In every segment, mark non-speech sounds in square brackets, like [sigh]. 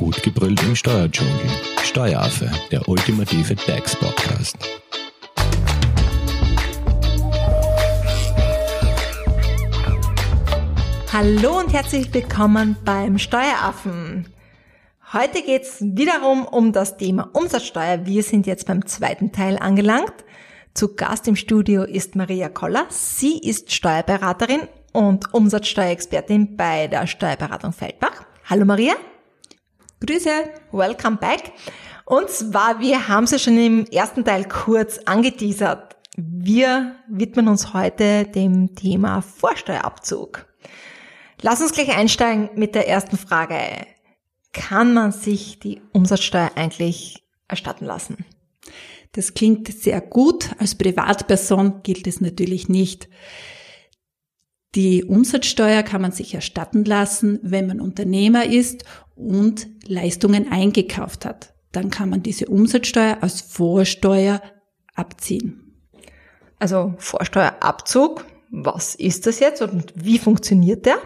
Gut gebrüllt im Steuerdschungel. Steueraffe, der ultimative DAX-Podcast. Hallo und herzlich willkommen beim Steueraffen. Heute geht's wiederum um das Thema Umsatzsteuer. Wir sind jetzt beim zweiten Teil angelangt. Zu Gast im Studio ist Maria Koller. Sie ist Steuerberaterin und Umsatzsteuerexpertin bei der Steuerberatung Feldbach. Hallo Maria. Grüße, welcome back. Und zwar, wir haben es ja schon im ersten Teil kurz angeteasert. Wir widmen uns heute dem Thema Vorsteuerabzug. Lass uns gleich einsteigen mit der ersten Frage. Kann man sich die Umsatzsteuer eigentlich erstatten lassen? Das klingt sehr gut. Als Privatperson gilt es natürlich nicht. Die Umsatzsteuer kann man sich erstatten lassen, wenn man Unternehmer ist und Leistungen eingekauft hat. Dann kann man diese Umsatzsteuer als Vorsteuer abziehen. Also Vorsteuerabzug, was ist das jetzt und wie funktioniert der?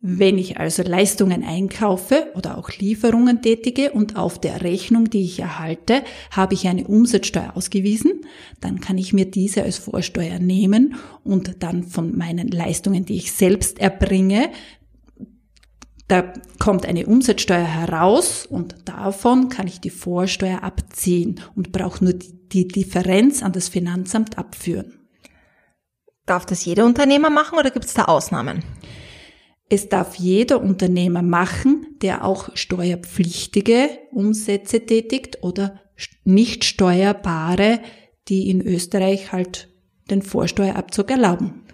Wenn ich also Leistungen einkaufe oder auch Lieferungen tätige und auf der Rechnung, die ich erhalte, habe ich eine Umsatzsteuer ausgewiesen, dann kann ich mir diese als Vorsteuer nehmen und dann von meinen Leistungen, die ich selbst erbringe, da kommt eine Umsatzsteuer heraus und davon kann ich die Vorsteuer abziehen und brauche nur die Differenz an das Finanzamt abführen. Darf das jeder Unternehmer machen oder gibt es da Ausnahmen? Es darf jeder Unternehmer machen, der auch steuerpflichtige Umsätze tätigt oder nicht steuerbare, die in Österreich halt den Vorsteuerabzug erlauben.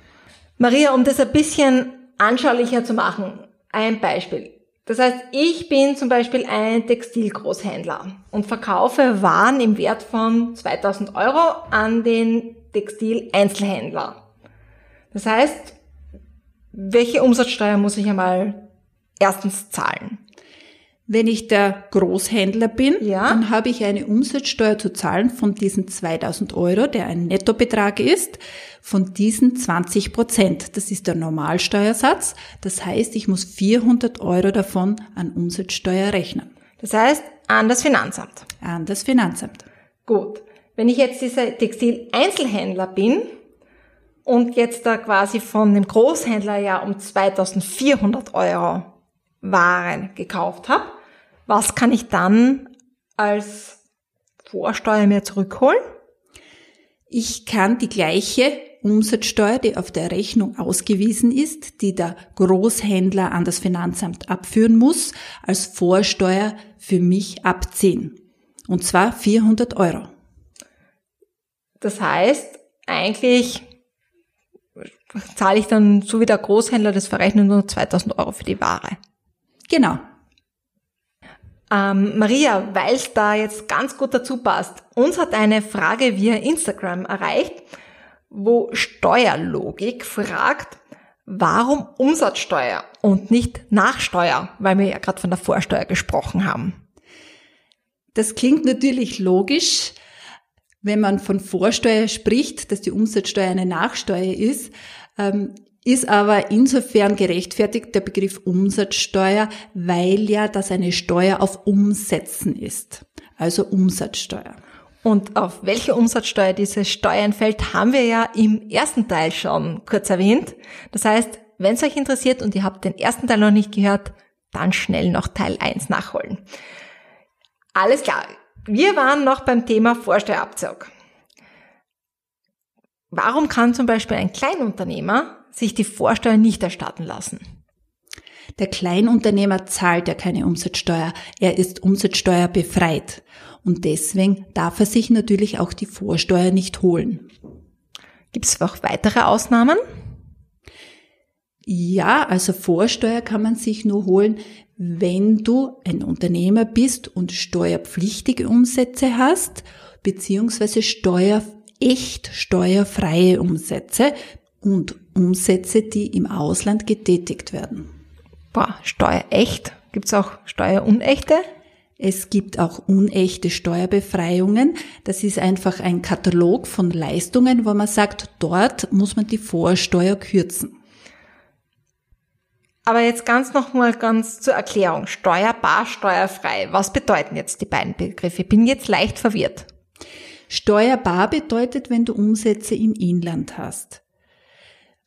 Maria, um das ein bisschen anschaulicher zu machen, ein Beispiel. Das heißt, ich bin zum Beispiel ein Textilgroßhändler und verkaufe Waren im Wert von 2000 Euro an den Textileinzelhändler. Das heißt, welche Umsatzsteuer muss ich einmal erstens zahlen? Wenn ich der Großhändler bin, ja. dann habe ich eine Umsatzsteuer zu zahlen von diesen 2000 Euro, der ein Nettobetrag ist, von diesen 20 Prozent. Das ist der Normalsteuersatz. Das heißt, ich muss 400 Euro davon an Umsatzsteuer rechnen. Das heißt, an das Finanzamt. An das Finanzamt. Gut. Wenn ich jetzt dieser Textileinzelhändler bin, und jetzt da quasi von dem Großhändler ja um 2400 Euro Waren gekauft habe, was kann ich dann als Vorsteuer mir zurückholen? Ich kann die gleiche Umsatzsteuer, die auf der Rechnung ausgewiesen ist, die der Großhändler an das Finanzamt abführen muss, als Vorsteuer für mich abziehen. Und zwar 400 Euro. Das heißt, eigentlich zahle ich dann, so wie der Großhändler das verrechnet, nur 2000 Euro für die Ware. Genau. Ähm, Maria, weil es da jetzt ganz gut dazu passt, uns hat eine Frage via Instagram erreicht, wo Steuerlogik fragt, warum Umsatzsteuer und nicht Nachsteuer, weil wir ja gerade von der Vorsteuer gesprochen haben. Das klingt natürlich logisch, wenn man von Vorsteuer spricht, dass die Umsatzsteuer eine Nachsteuer ist. Ähm, ist aber insofern gerechtfertigt der Begriff Umsatzsteuer, weil ja das eine Steuer auf Umsätzen ist, also Umsatzsteuer. Und auf welche Umsatzsteuer diese Steuer entfällt, haben wir ja im ersten Teil schon kurz erwähnt. Das heißt, wenn es euch interessiert und ihr habt den ersten Teil noch nicht gehört, dann schnell noch Teil 1 nachholen. Alles klar. Wir waren noch beim Thema Vorsteuerabzug. Warum kann zum Beispiel ein Kleinunternehmer sich die Vorsteuer nicht erstatten lassen? Der Kleinunternehmer zahlt ja keine Umsatzsteuer. Er ist Umsatzsteuer befreit. Und deswegen darf er sich natürlich auch die Vorsteuer nicht holen. Gibt es auch weitere Ausnahmen? Ja, also Vorsteuer kann man sich nur holen, wenn du ein Unternehmer bist und steuerpflichtige Umsätze hast, beziehungsweise steuer, echt steuerfreie Umsätze und Umsätze, die im Ausland getätigt werden. Boah, steuerecht? Gibt's auch steuerunechte? Es gibt auch unechte Steuerbefreiungen. Das ist einfach ein Katalog von Leistungen, wo man sagt, dort muss man die Vorsteuer kürzen. Aber jetzt ganz nochmal ganz zur Erklärung. Steuerbar, steuerfrei. Was bedeuten jetzt die beiden Begriffe? Ich bin jetzt leicht verwirrt. Steuerbar bedeutet, wenn du Umsätze im Inland hast.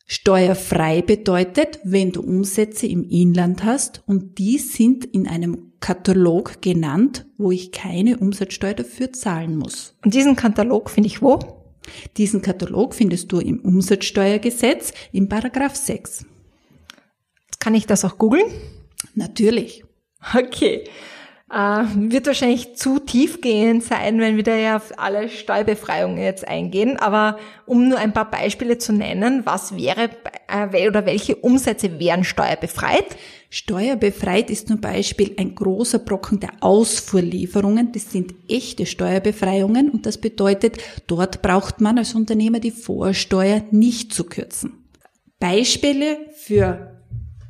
Steuerfrei bedeutet, wenn du Umsätze im Inland hast und die sind in einem Katalog genannt, wo ich keine Umsatzsteuer dafür zahlen muss. Und diesen Katalog finde ich wo? Diesen Katalog findest du im Umsatzsteuergesetz im Paragraph 6. Kann ich das auch googeln? Natürlich. Okay. Äh, wird wahrscheinlich zu tiefgehend sein, wenn wir da ja auf alle Steuerbefreiungen jetzt eingehen. Aber um nur ein paar Beispiele zu nennen, was wäre äh, oder welche Umsätze wären steuerbefreit? Steuerbefreit ist zum Beispiel ein großer Brocken der Ausfuhrlieferungen. Das sind echte Steuerbefreiungen und das bedeutet, dort braucht man als Unternehmer die Vorsteuer nicht zu kürzen. Beispiele für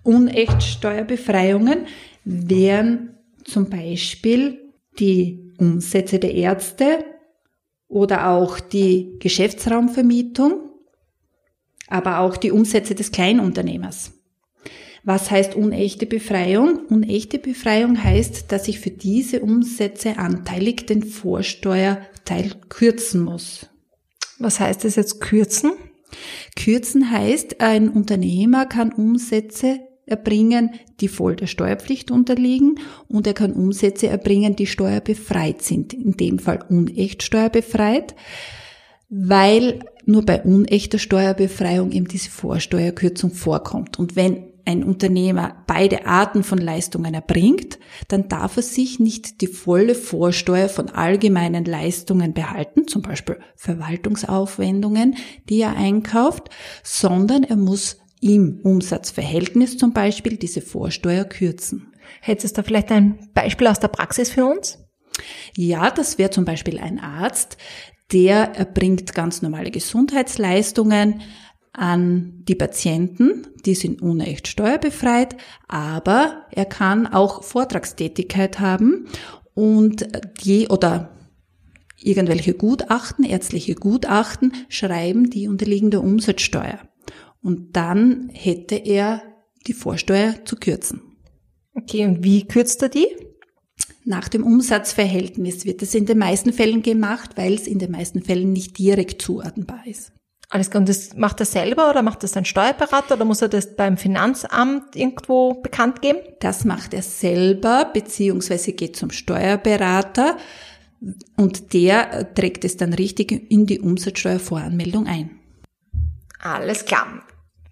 unecht Steuerbefreiungen wären zum Beispiel die Umsätze der Ärzte oder auch die Geschäftsraumvermietung, aber auch die Umsätze des Kleinunternehmers. Was heißt unechte Befreiung? Unechte Befreiung heißt, dass ich für diese Umsätze anteilig den Vorsteuerteil kürzen muss. Was heißt das jetzt kürzen? Kürzen heißt, ein Unternehmer kann Umsätze erbringen, die voll der Steuerpflicht unterliegen und er kann Umsätze erbringen, die steuerbefreit sind, in dem Fall unecht steuerbefreit, weil nur bei unechter Steuerbefreiung eben diese Vorsteuerkürzung vorkommt. Und wenn ein Unternehmer beide Arten von Leistungen erbringt, dann darf er sich nicht die volle Vorsteuer von allgemeinen Leistungen behalten, zum Beispiel Verwaltungsaufwendungen, die er einkauft, sondern er muss im Umsatzverhältnis zum Beispiel diese Vorsteuer kürzen. Hättest du da vielleicht ein Beispiel aus der Praxis für uns? Ja, das wäre zum Beispiel ein Arzt, der erbringt ganz normale Gesundheitsleistungen an die Patienten, die sind unecht steuerbefreit, aber er kann auch Vortragstätigkeit haben und die oder irgendwelche Gutachten, ärztliche Gutachten schreiben, die unterliegen der Umsatzsteuer. Und dann hätte er die Vorsteuer zu kürzen. Okay, und wie kürzt er die? Nach dem Umsatzverhältnis wird es in den meisten Fällen gemacht, weil es in den meisten Fällen nicht direkt zuordnenbar ist. Alles klar. Und das macht er selber oder macht das ein Steuerberater oder muss er das beim Finanzamt irgendwo bekannt geben? Das macht er selber, beziehungsweise geht zum Steuerberater und der trägt es dann richtig in die Umsatzsteuervoranmeldung ein. Alles klar.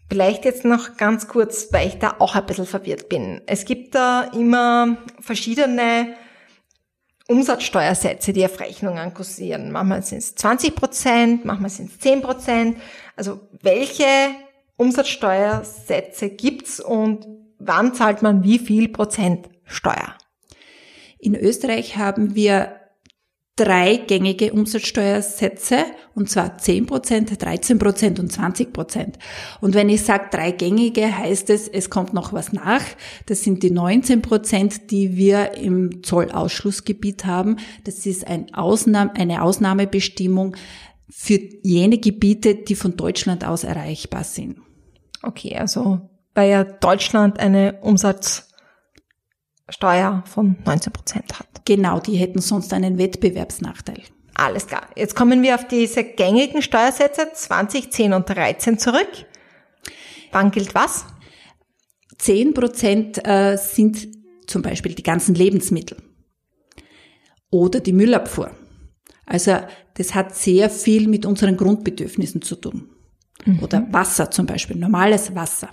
Vielleicht jetzt noch ganz kurz, weil ich da auch ein bisschen verwirrt bin. Es gibt da immer verschiedene Umsatzsteuersätze, die auf Rechnungen kursieren. Manchmal sind es 20 Prozent, manchmal sind es 10 Prozent. Also welche Umsatzsteuersätze gibt's und wann zahlt man wie viel Prozent Steuer? In Österreich haben wir drei gängige Umsatzsteuersätze, und zwar 10 Prozent, 13 Prozent und 20 Prozent. Und wenn ich sage drei gängige, heißt es, es kommt noch was nach. Das sind die 19 Prozent, die wir im Zollausschlussgebiet haben. Das ist ein Ausnahme, eine Ausnahmebestimmung für jene Gebiete, die von Deutschland aus erreichbar sind. Okay, also weil ja Deutschland eine Umsatzsteuer von 19 Prozent hat. Genau, die hätten sonst einen Wettbewerbsnachteil. Alles klar. Jetzt kommen wir auf diese gängigen Steuersätze 20, 10 und 13 zurück. Wann gilt was? 10 Prozent äh, sind zum Beispiel die ganzen Lebensmittel oder die Müllabfuhr. Also das hat sehr viel mit unseren Grundbedürfnissen zu tun. Mhm. Oder Wasser zum Beispiel, normales Wasser.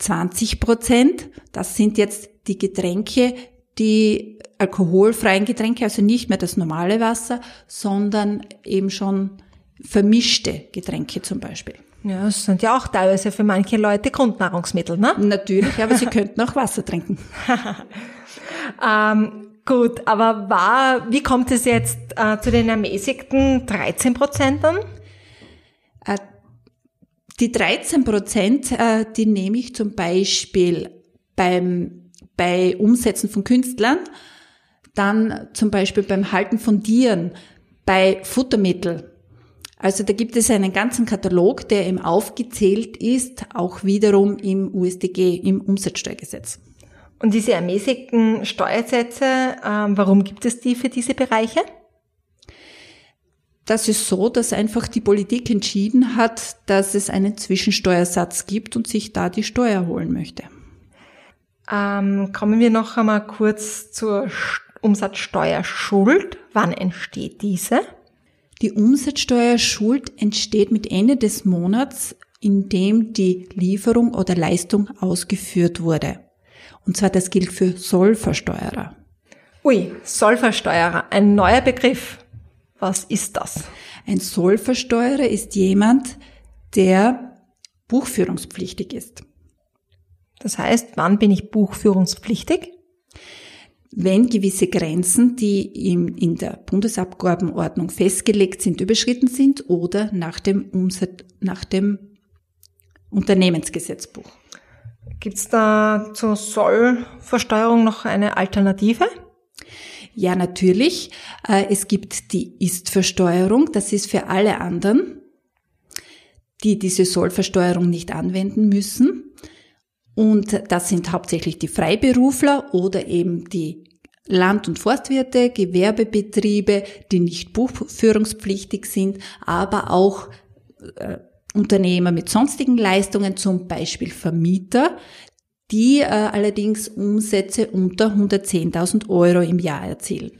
20 Prozent, das sind jetzt die Getränke, die alkoholfreien Getränke, also nicht mehr das normale Wasser, sondern eben schon vermischte Getränke zum Beispiel. Ja, das sind ja auch teilweise für manche Leute Grundnahrungsmittel, ne? Natürlich, aber sie [laughs] könnten auch Wasser trinken. [laughs] ähm, gut, aber war, wie kommt es jetzt äh, zu den ermäßigten 13 Prozentern? Äh, die 13 Prozent, äh, die nehme ich zum Beispiel beim, bei Umsätzen von Künstlern dann zum Beispiel beim Halten von Tieren, bei Futtermittel, Also da gibt es einen ganzen Katalog, der eben aufgezählt ist, auch wiederum im USDG, im Umsatzsteuergesetz. Und diese ermäßigten Steuersätze, ähm, warum gibt es die für diese Bereiche? Das ist so, dass einfach die Politik entschieden hat, dass es einen Zwischensteuersatz gibt und sich da die Steuer holen möchte. Ähm, kommen wir noch einmal kurz zur Umsatzsteuerschuld. Wann entsteht diese? Die Umsatzsteuerschuld entsteht mit Ende des Monats, in dem die Lieferung oder Leistung ausgeführt wurde. Und zwar das gilt für Sollversteuerer. Ui, Sollversteuerer, ein neuer Begriff. Was ist das? Ein Sollversteuerer ist jemand, der buchführungspflichtig ist. Das heißt, wann bin ich buchführungspflichtig? wenn gewisse Grenzen, die in der Bundesabgabenordnung festgelegt sind, überschritten sind oder nach dem, Umsatz, nach dem Unternehmensgesetzbuch. Gibt es da zur Sollversteuerung noch eine Alternative? Ja, natürlich. Äh, es gibt die Ist-Versteuerung. Das ist für alle anderen, die diese Sollversteuerung nicht anwenden müssen. Und das sind hauptsächlich die Freiberufler oder eben die Land- und Forstwirte, Gewerbebetriebe, die nicht buchführungspflichtig sind, aber auch äh, Unternehmer mit sonstigen Leistungen, zum Beispiel Vermieter, die äh, allerdings Umsätze unter 110.000 Euro im Jahr erzielen.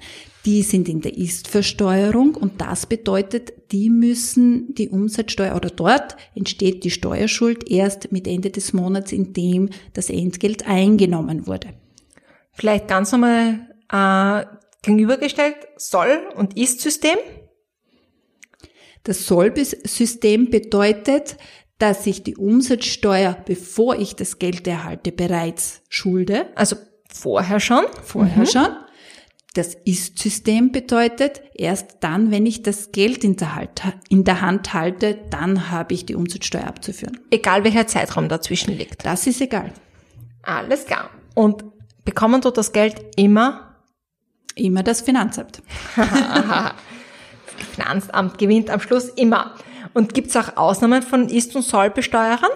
Die sind in der Ist-Versteuerung und das bedeutet, die müssen die Umsatzsteuer oder dort entsteht die Steuerschuld erst mit Ende des Monats, in dem das Entgelt eingenommen wurde. Vielleicht ganz nochmal äh, gegenübergestellt, Soll- und Ist-System. Das Soll-System bedeutet, dass ich die Umsatzsteuer, bevor ich das Geld erhalte, bereits schulde. Also vorher schon. Vorher mhm. schon. Das Ist-System bedeutet, erst dann, wenn ich das Geld in der, halt, in der, Hand halte, dann habe ich die Umsatzsteuer abzuführen. Egal welcher Zeitraum dazwischen liegt. Das ist egal. Alles klar. Und bekommen dort das Geld immer? Immer das Finanzamt. [laughs] das Finanzamt gewinnt am Schluss immer. Und gibt es auch Ausnahmen von Ist- und Sollbesteuerern?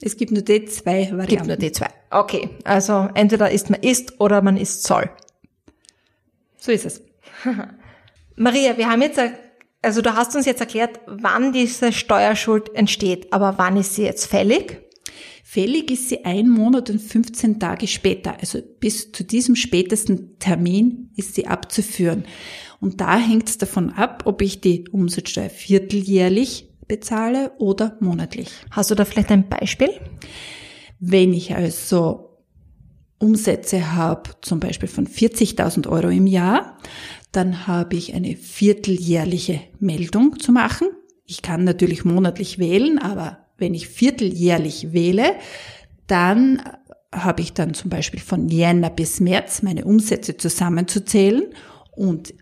Es gibt nur die zwei Varianten. Gibt nur die zwei. Okay, also entweder ist man Ist oder man ist Zoll. So ist es. [laughs] Maria, wir haben jetzt, also du hast uns jetzt erklärt, wann diese Steuerschuld entsteht, aber wann ist sie jetzt fällig? Fällig ist sie ein Monat und 15 Tage später. Also bis zu diesem spätesten Termin ist sie abzuführen. Und da hängt es davon ab, ob ich die Umsatzsteuer vierteljährlich bezahle oder monatlich. Hast du da vielleicht ein Beispiel? Wenn ich also Umsätze habe, zum Beispiel von 40.000 Euro im Jahr, dann habe ich eine vierteljährliche Meldung zu machen. Ich kann natürlich monatlich wählen, aber wenn ich vierteljährlich wähle, dann habe ich dann zum Beispiel von Jänner bis März meine Umsätze zusammenzuzählen und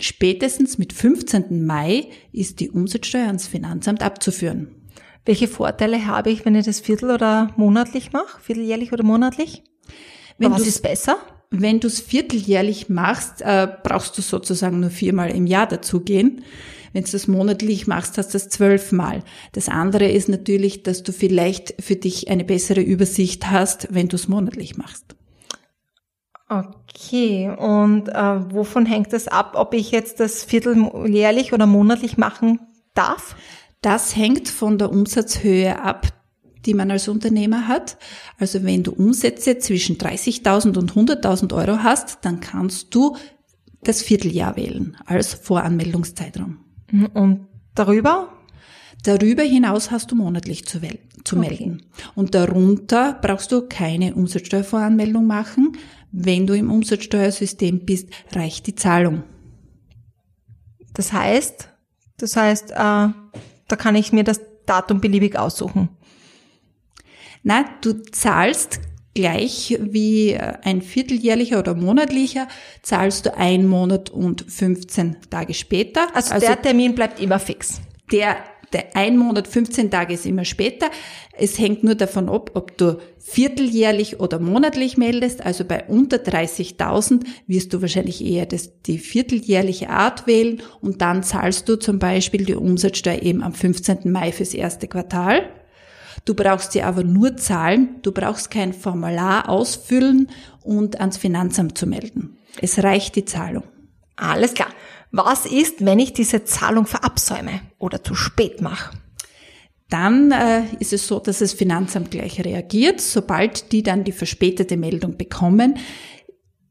spätestens mit 15. Mai ist die Umsatzsteuer ans Finanzamt abzuführen. Welche Vorteile habe ich, wenn ich das viertel- oder monatlich mache? Vierteljährlich oder monatlich? Wenn was ist besser? Wenn du es vierteljährlich machst, äh, brauchst du sozusagen nur viermal im Jahr dazugehen. Wenn du das monatlich machst, hast du das zwölfmal. Das andere ist natürlich, dass du vielleicht für dich eine bessere Übersicht hast, wenn du es monatlich machst. Okay, und äh, wovon hängt es ab, ob ich jetzt das vierteljährlich oder monatlich machen darf? Das hängt von der Umsatzhöhe ab, die man als Unternehmer hat. Also wenn du Umsätze zwischen 30.000 und 100.000 Euro hast, dann kannst du das Vierteljahr wählen als Voranmeldungszeitraum. Und darüber? Darüber hinaus hast du monatlich zu, zu okay. melden. Und darunter brauchst du keine Umsatzsteuervoranmeldung machen. Wenn du im Umsatzsteuersystem bist, reicht die Zahlung. Das heißt, das heißt, äh, da kann ich mir das Datum beliebig aussuchen. Na, du zahlst gleich wie äh, ein vierteljährlicher oder monatlicher, zahlst du ein Monat und 15 Tage später. Also, also der Termin bleibt immer fix. Der ein Monat, 15 Tage ist immer später. Es hängt nur davon ab, ob du vierteljährlich oder monatlich meldest. Also bei unter 30.000 wirst du wahrscheinlich eher das, die vierteljährliche Art wählen und dann zahlst du zum Beispiel die Umsatzsteuer eben am 15. Mai fürs erste Quartal. Du brauchst sie aber nur zahlen. Du brauchst kein Formular ausfüllen und ans Finanzamt zu melden. Es reicht die Zahlung. Alles klar. Was ist, wenn ich diese Zahlung verabsäume oder zu spät mache? Dann äh, ist es so, dass das Finanzamt gleich reagiert, sobald die dann die verspätete Meldung bekommen.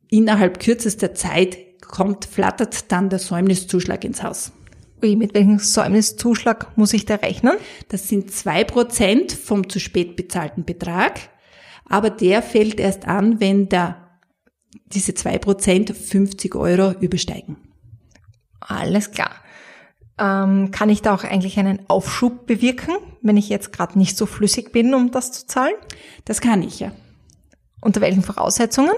Innerhalb kürzester Zeit kommt, flattert dann der Säumniszuschlag ins Haus. Ui, mit welchem Säumniszuschlag muss ich da rechnen? Das sind zwei Prozent vom zu spät bezahlten Betrag, aber der fällt erst an, wenn da diese zwei Prozent 50 Euro übersteigen. Alles klar. Ähm, kann ich da auch eigentlich einen Aufschub bewirken, wenn ich jetzt gerade nicht so flüssig bin, um das zu zahlen? Das kann ich, ja. Unter welchen Voraussetzungen?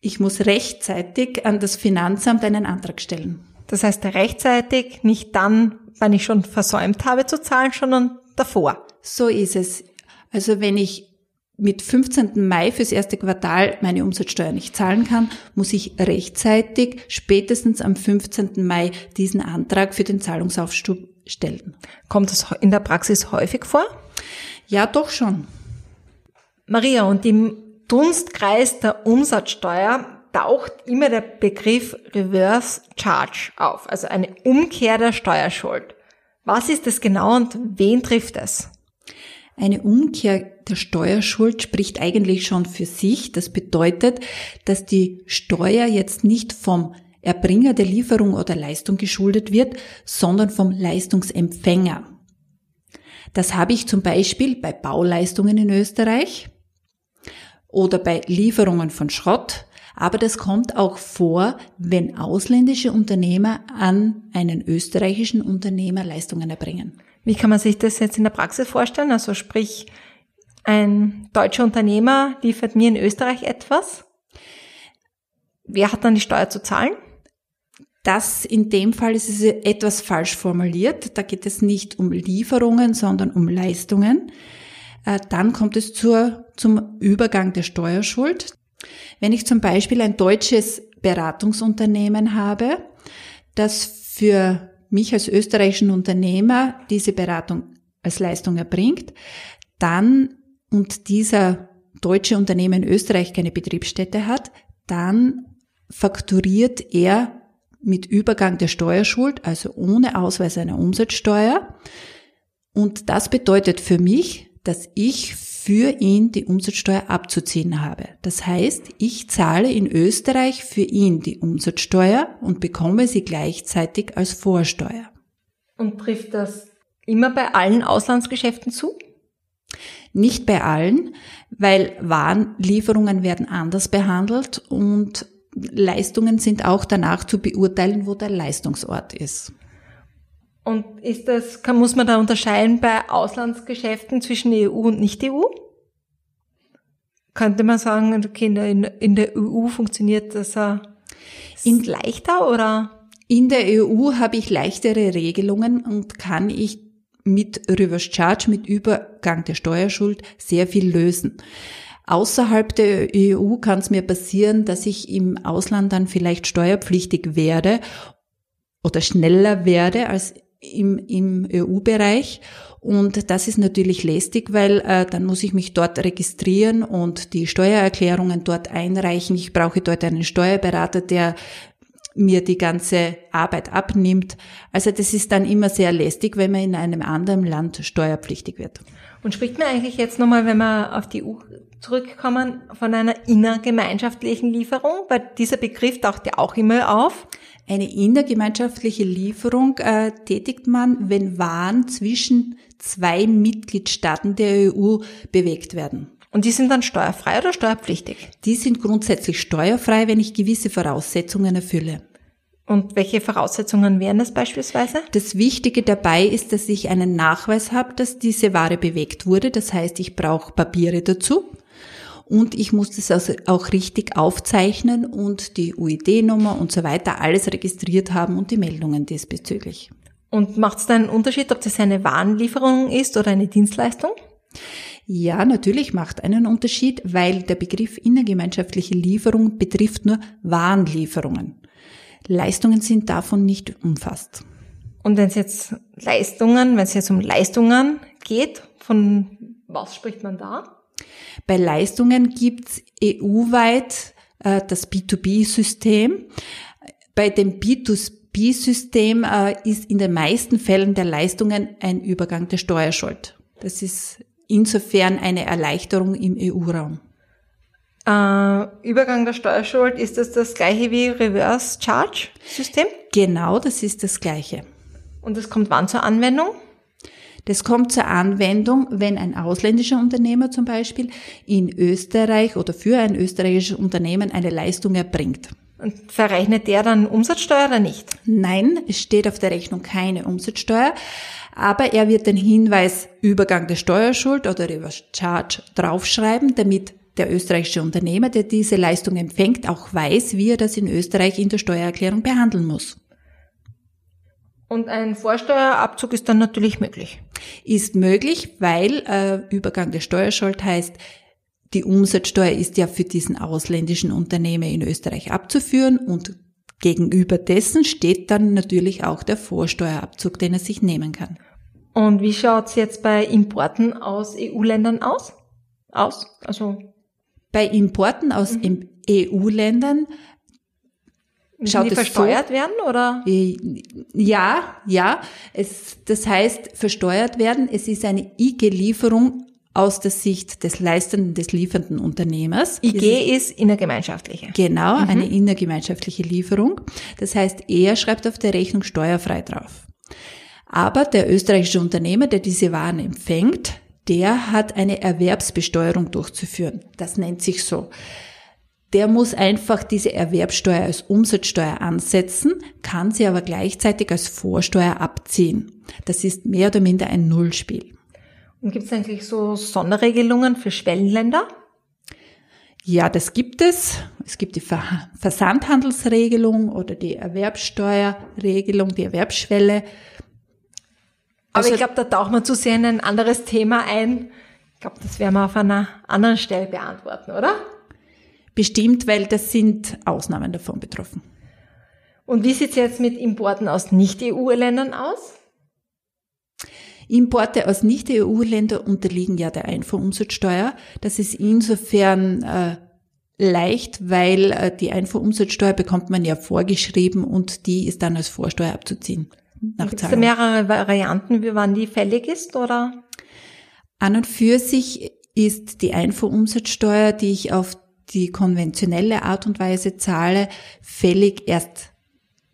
Ich muss rechtzeitig an das Finanzamt einen Antrag stellen. Das heißt rechtzeitig, nicht dann, wenn ich schon versäumt habe zu zahlen, sondern davor. So ist es. Also wenn ich mit 15. Mai fürs erste Quartal meine Umsatzsteuer nicht zahlen kann, muss ich rechtzeitig, spätestens am 15. Mai, diesen Antrag für den Zahlungsaufschub stellen. Kommt das in der Praxis häufig vor? Ja, doch schon. Maria, und im Dunstkreis der Umsatzsteuer taucht immer der Begriff Reverse Charge auf, also eine Umkehr der Steuerschuld. Was ist das genau und wen trifft es? Eine Umkehr der Steuerschuld spricht eigentlich schon für sich. Das bedeutet, dass die Steuer jetzt nicht vom Erbringer der Lieferung oder Leistung geschuldet wird, sondern vom Leistungsempfänger. Das habe ich zum Beispiel bei Bauleistungen in Österreich oder bei Lieferungen von Schrott, aber das kommt auch vor, wenn ausländische Unternehmer an einen österreichischen Unternehmer Leistungen erbringen. Wie kann man sich das jetzt in der Praxis vorstellen? Also sprich, ein deutscher Unternehmer liefert mir in Österreich etwas. Wer hat dann die Steuer zu zahlen? Das in dem Fall ist es etwas falsch formuliert. Da geht es nicht um Lieferungen, sondern um Leistungen. Äh, dann kommt es zur, zum Übergang der Steuerschuld. Wenn ich zum Beispiel ein deutsches Beratungsunternehmen habe, das für mich als österreichischen Unternehmer diese Beratung als Leistung erbringt, dann und dieser deutsche Unternehmer in Österreich keine Betriebsstätte hat, dann fakturiert er mit Übergang der Steuerschuld, also ohne Ausweis einer Umsatzsteuer. Und das bedeutet für mich, dass ich für ihn die Umsatzsteuer abzuziehen habe. Das heißt, ich zahle in Österreich für ihn die Umsatzsteuer und bekomme sie gleichzeitig als Vorsteuer. Und trifft das immer bei allen Auslandsgeschäften zu? Nicht bei allen, weil Warenlieferungen werden anders behandelt und Leistungen sind auch danach zu beurteilen, wo der Leistungsort ist. Und ist das, kann, muss man da unterscheiden bei Auslandsgeschäften zwischen EU und Nicht-EU? Könnte man sagen, okay, in der, in der EU funktioniert das äh, in, leichter oder? In der EU habe ich leichtere Regelungen und kann ich mit Reverse Charge, mit Übergang der Steuerschuld sehr viel lösen. Außerhalb der EU kann es mir passieren, dass ich im Ausland dann vielleicht steuerpflichtig werde oder schneller werde als im, im EU-Bereich. Und das ist natürlich lästig, weil äh, dann muss ich mich dort registrieren und die Steuererklärungen dort einreichen. Ich brauche dort einen Steuerberater, der mir die ganze Arbeit abnimmt. Also das ist dann immer sehr lästig, wenn man in einem anderen Land steuerpflichtig wird. Und spricht man eigentlich jetzt nochmal, wenn wir auf die EU zurückkommen, von einer innergemeinschaftlichen Lieferung? Weil dieser Begriff taucht ja auch immer auf. Eine innergemeinschaftliche Lieferung äh, tätigt man, wenn Waren zwischen zwei Mitgliedstaaten der EU bewegt werden. Und die sind dann steuerfrei oder steuerpflichtig? Die sind grundsätzlich steuerfrei, wenn ich gewisse Voraussetzungen erfülle. Und welche Voraussetzungen wären das beispielsweise? Das Wichtige dabei ist, dass ich einen Nachweis habe, dass diese Ware bewegt wurde. Das heißt, ich brauche Papiere dazu und ich muss das also auch richtig aufzeichnen und die UID-Nummer und so weiter alles registriert haben und die Meldungen diesbezüglich. Und macht es da einen Unterschied, ob das eine Warenlieferung ist oder eine Dienstleistung? Ja, natürlich macht einen Unterschied, weil der Begriff innergemeinschaftliche Lieferung betrifft nur Warenlieferungen. Leistungen sind davon nicht umfasst. Und wenn es jetzt Leistungen, wenn es jetzt um Leistungen geht, von was spricht man da? Bei Leistungen gibt's EU-weit äh, das B2B-System. Bei dem B2B-System äh, ist in den meisten Fällen der Leistungen ein Übergang der Steuerschuld. Das ist insofern eine Erleichterung im EU-Raum. Äh, Übergang der Steuerschuld, ist das das gleiche wie Reverse Charge System? Genau, das ist das gleiche. Und das kommt wann zur Anwendung? Das kommt zur Anwendung, wenn ein ausländischer Unternehmer zum Beispiel in Österreich oder für ein österreichisches Unternehmen eine Leistung erbringt. Und verrechnet der dann Umsatzsteuer oder nicht? Nein, es steht auf der Rechnung keine Umsatzsteuer, aber er wird den Hinweis Übergang der Steuerschuld oder Reverse Charge draufschreiben, damit der österreichische Unternehmer, der diese Leistung empfängt, auch weiß, wie er das in Österreich in der Steuererklärung behandeln muss. Und ein Vorsteuerabzug ist dann natürlich möglich. Ist möglich, weil äh, Übergang der Steuerschuld heißt, die Umsatzsteuer ist ja für diesen ausländischen Unternehmer in Österreich abzuführen und gegenüber dessen steht dann natürlich auch der Vorsteuerabzug, den er sich nehmen kann. Und wie schaut's jetzt bei Importen aus EU-Ländern aus? Aus? Also bei Importen aus mhm. EU-Ländern Schaut die versteuert so, werden oder? Äh, ja, ja. Es, das heißt, versteuert werden. Es ist eine IG-Lieferung aus der Sicht des leistenden, des liefernden Unternehmers. IG ist, ist innergemeinschaftliche. Genau, mhm. eine innergemeinschaftliche Lieferung. Das heißt, er schreibt auf der Rechnung steuerfrei drauf. Aber der österreichische Unternehmer, der diese Waren empfängt, der hat eine Erwerbsbesteuerung durchzuführen. Das nennt sich so der muss einfach diese Erwerbsteuer als Umsatzsteuer ansetzen, kann sie aber gleichzeitig als Vorsteuer abziehen. Das ist mehr oder minder ein Nullspiel. Und gibt es eigentlich so Sonderregelungen für Schwellenländer? Ja, das gibt es. Es gibt die Versandhandelsregelung oder die Erwerbsteuerregelung, die Erwerbsschwelle. Aber also, ich glaube, da tauchen wir zu sehr in ein anderes Thema ein. Ich glaube, das werden wir auf einer anderen Stelle beantworten, oder? bestimmt, weil das sind Ausnahmen davon betroffen. Und wie sieht es jetzt mit Importen aus Nicht-EU-Ländern aus? Importe aus Nicht-EU-Ländern unterliegen ja der Einfuhrumsatzsteuer. Das ist insofern äh, leicht, weil äh, die Einfuhrumsatzsteuer bekommt man ja vorgeschrieben und die ist dann als Vorsteuer abzuziehen. Gibt es da mehrere Varianten, wie wann die fällig ist, oder? An und für sich ist die Einfuhrumsatzsteuer, die ich auf die konventionelle Art und Weise zahle, fällig erst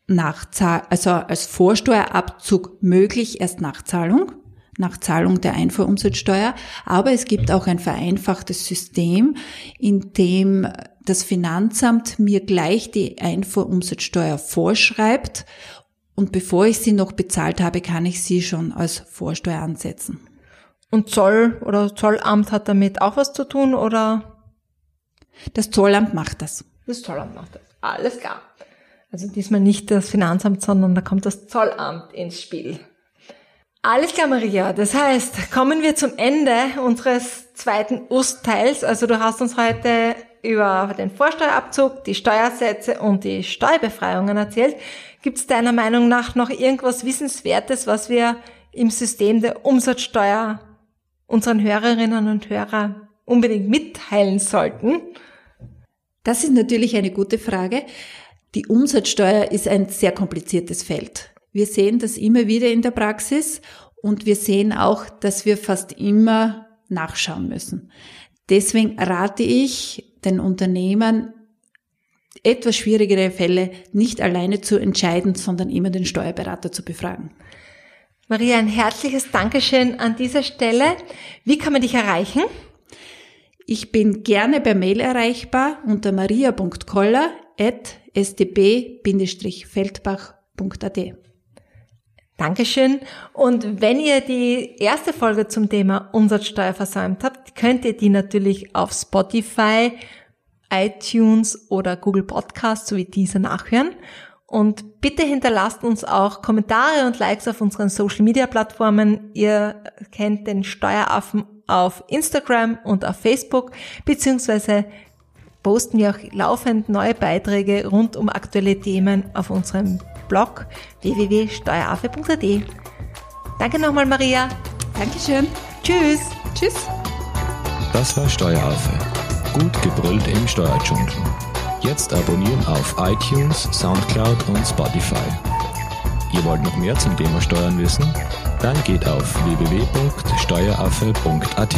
nach Zahl, also als Vorsteuerabzug möglich erst nach Zahlung, nach Zahlung der Einfuhrumsatzsteuer. Aber es gibt auch ein vereinfachtes System, in dem das Finanzamt mir gleich die Einfuhrumsatzsteuer vorschreibt und bevor ich sie noch bezahlt habe, kann ich sie schon als Vorsteuer ansetzen. Und Zoll oder Zollamt hat damit auch was zu tun oder? Das Zollamt macht das. Das Zollamt macht das. Alles klar. Also diesmal nicht das Finanzamt, sondern da kommt das Zollamt ins Spiel. Alles klar, Maria. Das heißt, kommen wir zum Ende unseres zweiten Ust-Teils. Also du hast uns heute über den Vorsteuerabzug, die Steuersätze und die Steuerbefreiungen erzählt. Gibt es deiner Meinung nach noch irgendwas Wissenswertes, was wir im System der Umsatzsteuer unseren Hörerinnen und Hörern unbedingt mitteilen sollten? Das ist natürlich eine gute Frage. Die Umsatzsteuer ist ein sehr kompliziertes Feld. Wir sehen das immer wieder in der Praxis und wir sehen auch, dass wir fast immer nachschauen müssen. Deswegen rate ich den Unternehmern, etwas schwierigere Fälle nicht alleine zu entscheiden, sondern immer den Steuerberater zu befragen. Maria, ein herzliches Dankeschön an dieser Stelle. Wie kann man dich erreichen? Ich bin gerne per Mail erreichbar unter maria.koller.sdb-feldbach.at. Dankeschön. Und wenn ihr die erste Folge zum Thema Umsatzsteuer versäumt habt, könnt ihr die natürlich auf Spotify, iTunes oder Google Podcast sowie dieser nachhören. Und bitte hinterlasst uns auch Kommentare und Likes auf unseren Social Media Plattformen. Ihr kennt den Steueraffen auf Instagram und auf Facebook, beziehungsweise posten wir auch laufend neue Beiträge rund um aktuelle Themen auf unserem Blog www.steueraffe.at. Danke nochmal, Maria. Dankeschön. Tschüss. Tschüss. Das war Steueraffe. Gut gebrüllt im Steuerdschungel. Jetzt abonnieren auf iTunes, Soundcloud und Spotify. Ihr wollt noch mehr zum Thema Steuern wissen? Dann geht auf www.steueraffe.at.